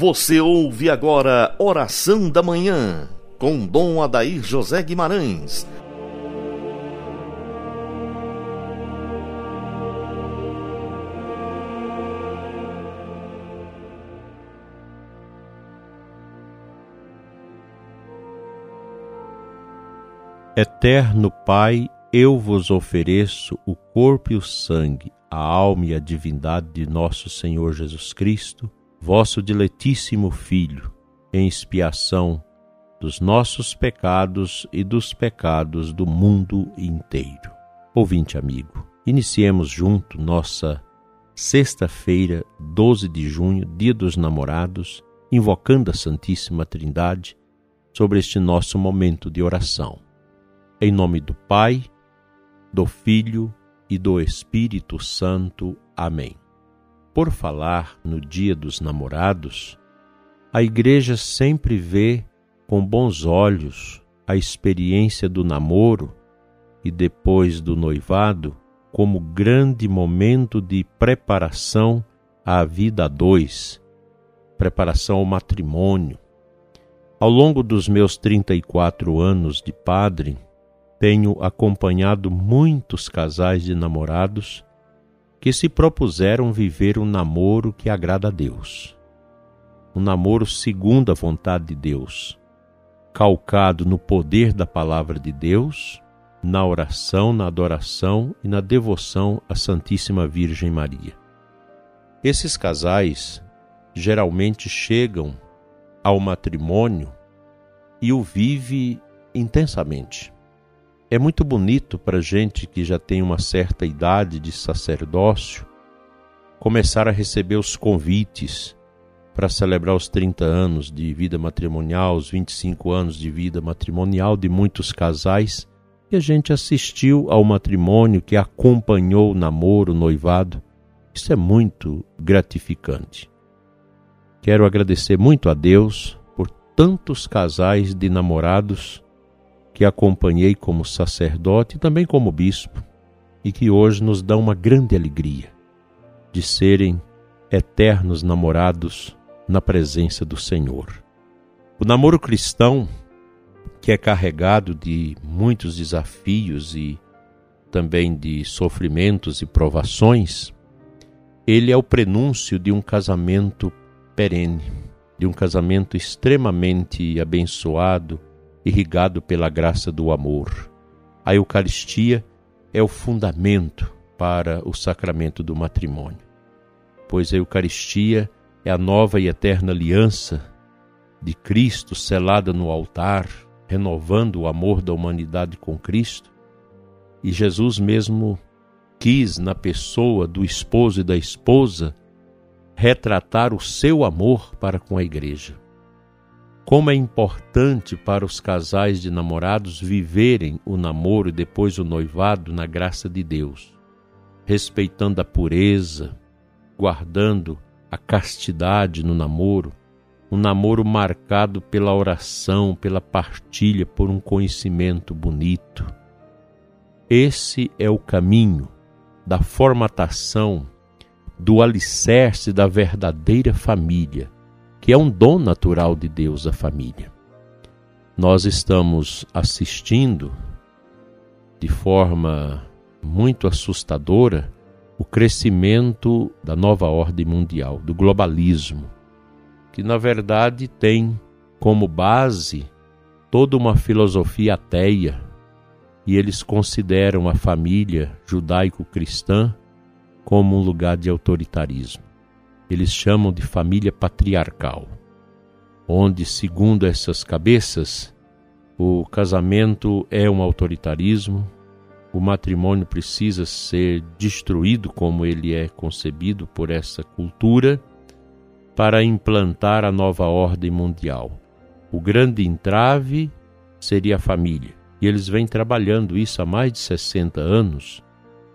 Você ouve agora Oração da Manhã, com Dom Adair José Guimarães. Eterno Pai, eu vos ofereço o corpo e o sangue, a alma e a divindade de nosso Senhor Jesus Cristo vosso diletíssimo Filho, em expiação dos nossos pecados e dos pecados do mundo inteiro. Ouvinte amigo, iniciemos junto nossa sexta-feira, 12 de junho, Dia dos Namorados, invocando a Santíssima Trindade sobre este nosso momento de oração. Em nome do Pai, do Filho e do Espírito Santo. Amém por falar no Dia dos Namorados, a Igreja sempre vê com bons olhos a experiência do namoro e depois do noivado como grande momento de preparação à vida a dois, preparação ao matrimônio. Ao longo dos meus 34 anos de padre, tenho acompanhado muitos casais de namorados que se propuseram viver um namoro que agrada a Deus. Um namoro segundo a vontade de Deus, calcado no poder da palavra de Deus, na oração, na adoração e na devoção à Santíssima Virgem Maria. Esses casais geralmente chegam ao matrimônio e o vive intensamente. É muito bonito para gente que já tem uma certa idade de sacerdócio começar a receber os convites para celebrar os 30 anos de vida matrimonial, os 25 anos de vida matrimonial de muitos casais, e a gente assistiu ao matrimônio que acompanhou o namoro, o noivado. Isso é muito gratificante. Quero agradecer muito a Deus por tantos casais de namorados que acompanhei como sacerdote e também como bispo, e que hoje nos dão uma grande alegria de serem eternos namorados na presença do Senhor. O namoro cristão, que é carregado de muitos desafios e também de sofrimentos e provações, ele é o prenúncio de um casamento perene, de um casamento extremamente abençoado irrigado pela graça do amor. A Eucaristia é o fundamento para o sacramento do matrimônio, pois a Eucaristia é a nova e eterna aliança de Cristo selada no altar, renovando o amor da humanidade com Cristo. E Jesus mesmo quis, na pessoa do esposo e da esposa, retratar o seu amor para com a igreja. Como é importante para os casais de namorados viverem o namoro e depois o noivado na graça de Deus, respeitando a pureza, guardando a castidade no namoro, um namoro marcado pela oração, pela partilha, por um conhecimento bonito. Esse é o caminho da formatação do alicerce da verdadeira família que é um dom natural de Deus à família. Nós estamos assistindo de forma muito assustadora o crescimento da nova ordem mundial, do globalismo, que na verdade tem como base toda uma filosofia ateia e eles consideram a família judaico-cristã como um lugar de autoritarismo eles chamam de família patriarcal, onde, segundo essas cabeças, o casamento é um autoritarismo, o matrimônio precisa ser destruído como ele é concebido por essa cultura para implantar a nova ordem mundial. O grande entrave seria a família. E eles vêm trabalhando isso há mais de 60 anos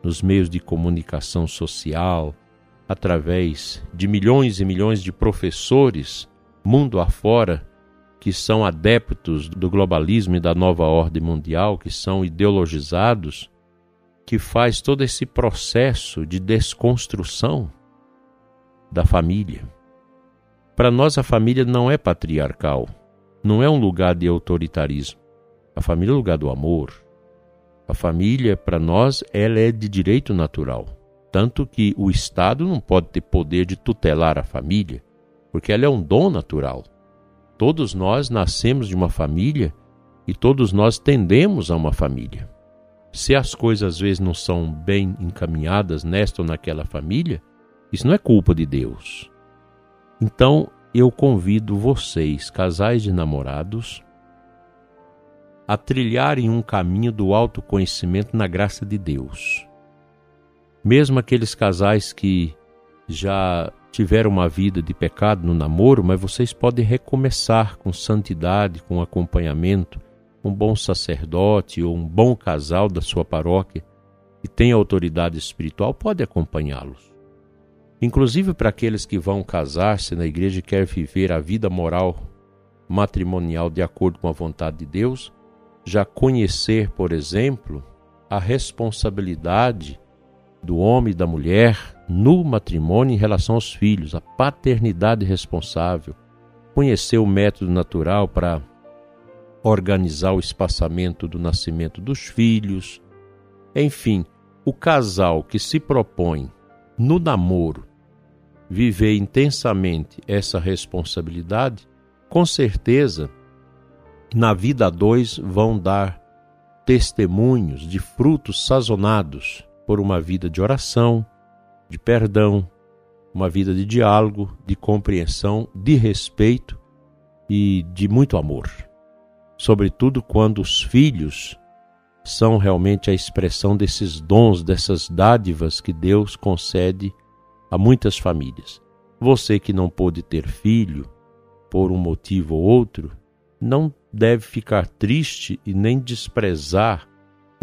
nos meios de comunicação social, através de milhões e milhões de professores mundo afora que são adeptos do globalismo e da nova ordem mundial, que são ideologizados, que faz todo esse processo de desconstrução da família. Para nós, a família não é patriarcal, não é um lugar de autoritarismo. A família é o lugar do amor. A família, para nós, ela é de direito natural. Tanto que o Estado não pode ter poder de tutelar a família, porque ela é um dom natural. Todos nós nascemos de uma família e todos nós tendemos a uma família. Se as coisas às vezes não são bem encaminhadas nesta ou naquela família, isso não é culpa de Deus. Então, eu convido vocês, casais de namorados, a trilharem um caminho do autoconhecimento na graça de Deus. Mesmo aqueles casais que já tiveram uma vida de pecado no namoro, mas vocês podem recomeçar com santidade, com acompanhamento, um bom sacerdote ou um bom casal da sua paróquia que tem autoridade espiritual pode acompanhá-los. Inclusive para aqueles que vão casar-se na igreja e querem viver a vida moral matrimonial de acordo com a vontade de Deus, já conhecer, por exemplo, a responsabilidade do homem e da mulher no matrimônio em relação aos filhos, a paternidade responsável, conhecer o método natural para organizar o espaçamento do nascimento dos filhos. Enfim, o casal que se propõe no namoro viver intensamente essa responsabilidade, com certeza, na vida a dois vão dar testemunhos de frutos sazonados por uma vida de oração, de perdão, uma vida de diálogo, de compreensão, de respeito e de muito amor sobretudo quando os filhos são realmente a expressão desses dons, dessas dádivas que Deus concede a muitas famílias. Você que não pôde ter filho, por um motivo ou outro, não deve ficar triste e nem desprezar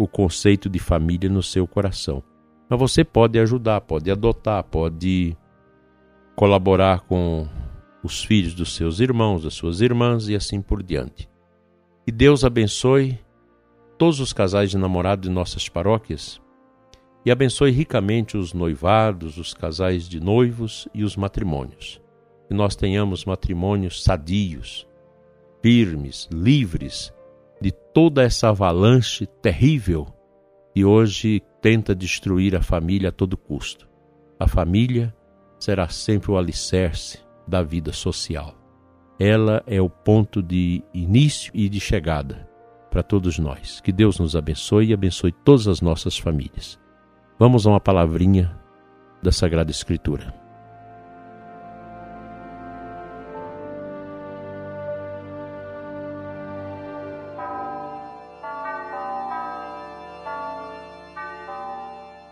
o conceito de família no seu coração. Mas você pode ajudar, pode adotar, pode colaborar com os filhos dos seus irmãos, das suas irmãs e assim por diante. E Deus abençoe todos os casais de namorado de nossas paróquias e abençoe ricamente os noivados, os casais de noivos e os matrimônios. Que nós tenhamos matrimônios sadios, firmes, livres toda essa avalanche terrível que hoje tenta destruir a família a todo custo. A família será sempre o alicerce da vida social ela é o ponto de início e de chegada para todos nós. Que Deus nos abençoe e abençoe todas as nossas famílias. Vamos a uma palavrinha da Sagrada Escritura.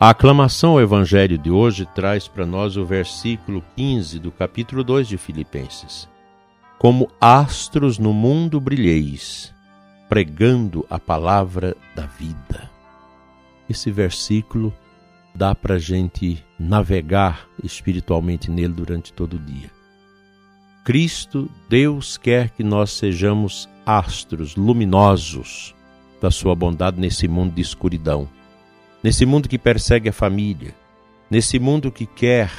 A aclamação ao Evangelho de hoje traz para nós o versículo 15 do capítulo 2 de Filipenses como astros no mundo brilheis, pregando a palavra da vida. Esse versículo dá para a gente navegar espiritualmente nele durante todo o dia. Cristo, Deus quer que nós sejamos astros luminosos da sua bondade nesse mundo de escuridão, nesse mundo que persegue a família, nesse mundo que quer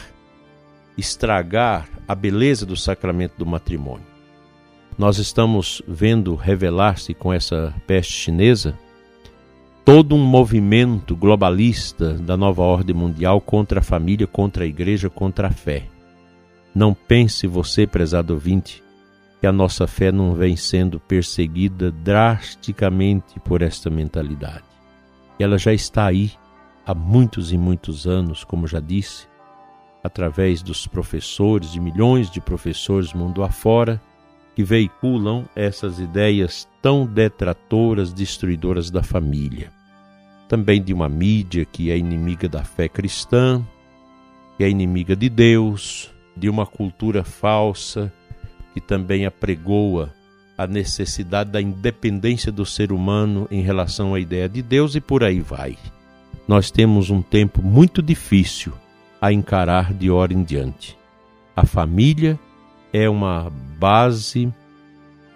estragar a beleza do sacramento do matrimônio nós estamos vendo revelar-se com essa peste chinesa todo um movimento globalista da nova ordem mundial contra a família, contra a igreja, contra a fé. Não pense você, prezado ouvinte, que a nossa fé não vem sendo perseguida drasticamente por esta mentalidade. Ela já está aí há muitos e muitos anos, como já disse, através dos professores, de milhões de professores mundo afora, que veiculam essas ideias tão detratoras, destruidoras da família. Também de uma mídia que é inimiga da fé cristã, que é inimiga de Deus, de uma cultura falsa que também apregoa a necessidade da independência do ser humano em relação à ideia de Deus e por aí vai. Nós temos um tempo muito difícil a encarar de hora em diante. A família é uma base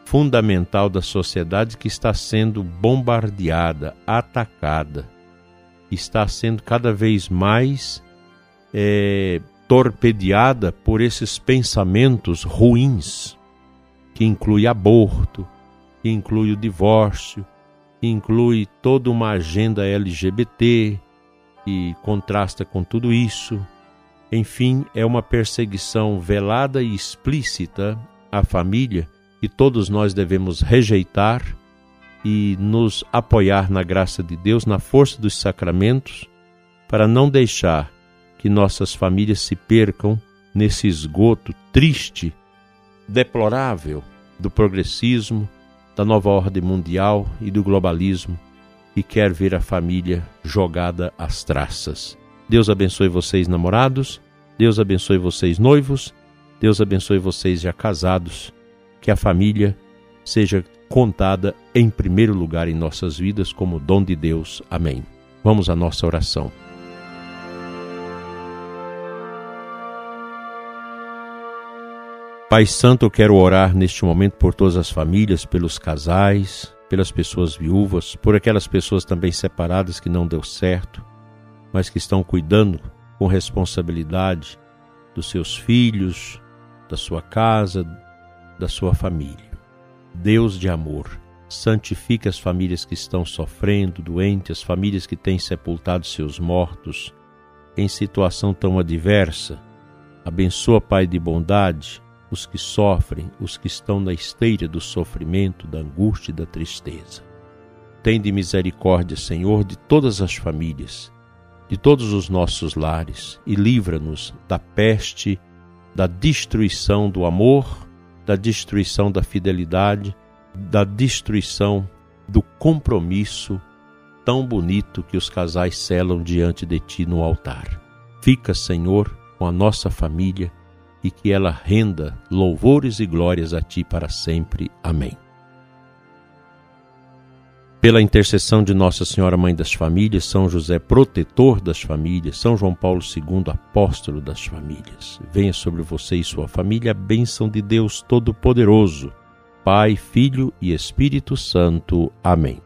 fundamental da sociedade que está sendo bombardeada, atacada, está sendo cada vez mais é, torpedeada por esses pensamentos ruins, que inclui aborto, que inclui o divórcio, que inclui toda uma agenda LGBT e contrasta com tudo isso. Enfim, é uma perseguição velada e explícita à família que todos nós devemos rejeitar e nos apoiar na graça de Deus, na força dos sacramentos, para não deixar que nossas famílias se percam nesse esgoto triste, deplorável do progressismo, da nova ordem mundial e do globalismo e quer ver a família jogada às traças. Deus abençoe vocês, namorados. Deus abençoe vocês, noivos. Deus abençoe vocês já casados. Que a família seja contada em primeiro lugar em nossas vidas como dom de Deus. Amém. Vamos à nossa oração. Pai Santo, eu quero orar neste momento por todas as famílias, pelos casais, pelas pessoas viúvas, por aquelas pessoas também separadas que não deu certo, mas que estão cuidando com responsabilidade dos seus filhos, da sua casa, da sua família. Deus de amor, santifique as famílias que estão sofrendo, doentes, as famílias que têm sepultado seus mortos em situação tão adversa. Abençoa, Pai de bondade, os que sofrem, os que estão na esteira do sofrimento, da angústia e da tristeza. Tende misericórdia, Senhor, de todas as famílias, de todos os nossos lares e livra-nos da peste, da destruição do amor, da destruição da fidelidade, da destruição do compromisso tão bonito que os casais selam diante de ti no altar. Fica, Senhor, com a nossa família e que ela renda louvores e glórias a Ti para sempre. Amém. Pela intercessão de Nossa Senhora Mãe das Famílias, São José, protetor das famílias, São João Paulo II, apóstolo das famílias, venha sobre você e sua família a bênção de Deus Todo-Poderoso, Pai, Filho e Espírito Santo. Amém.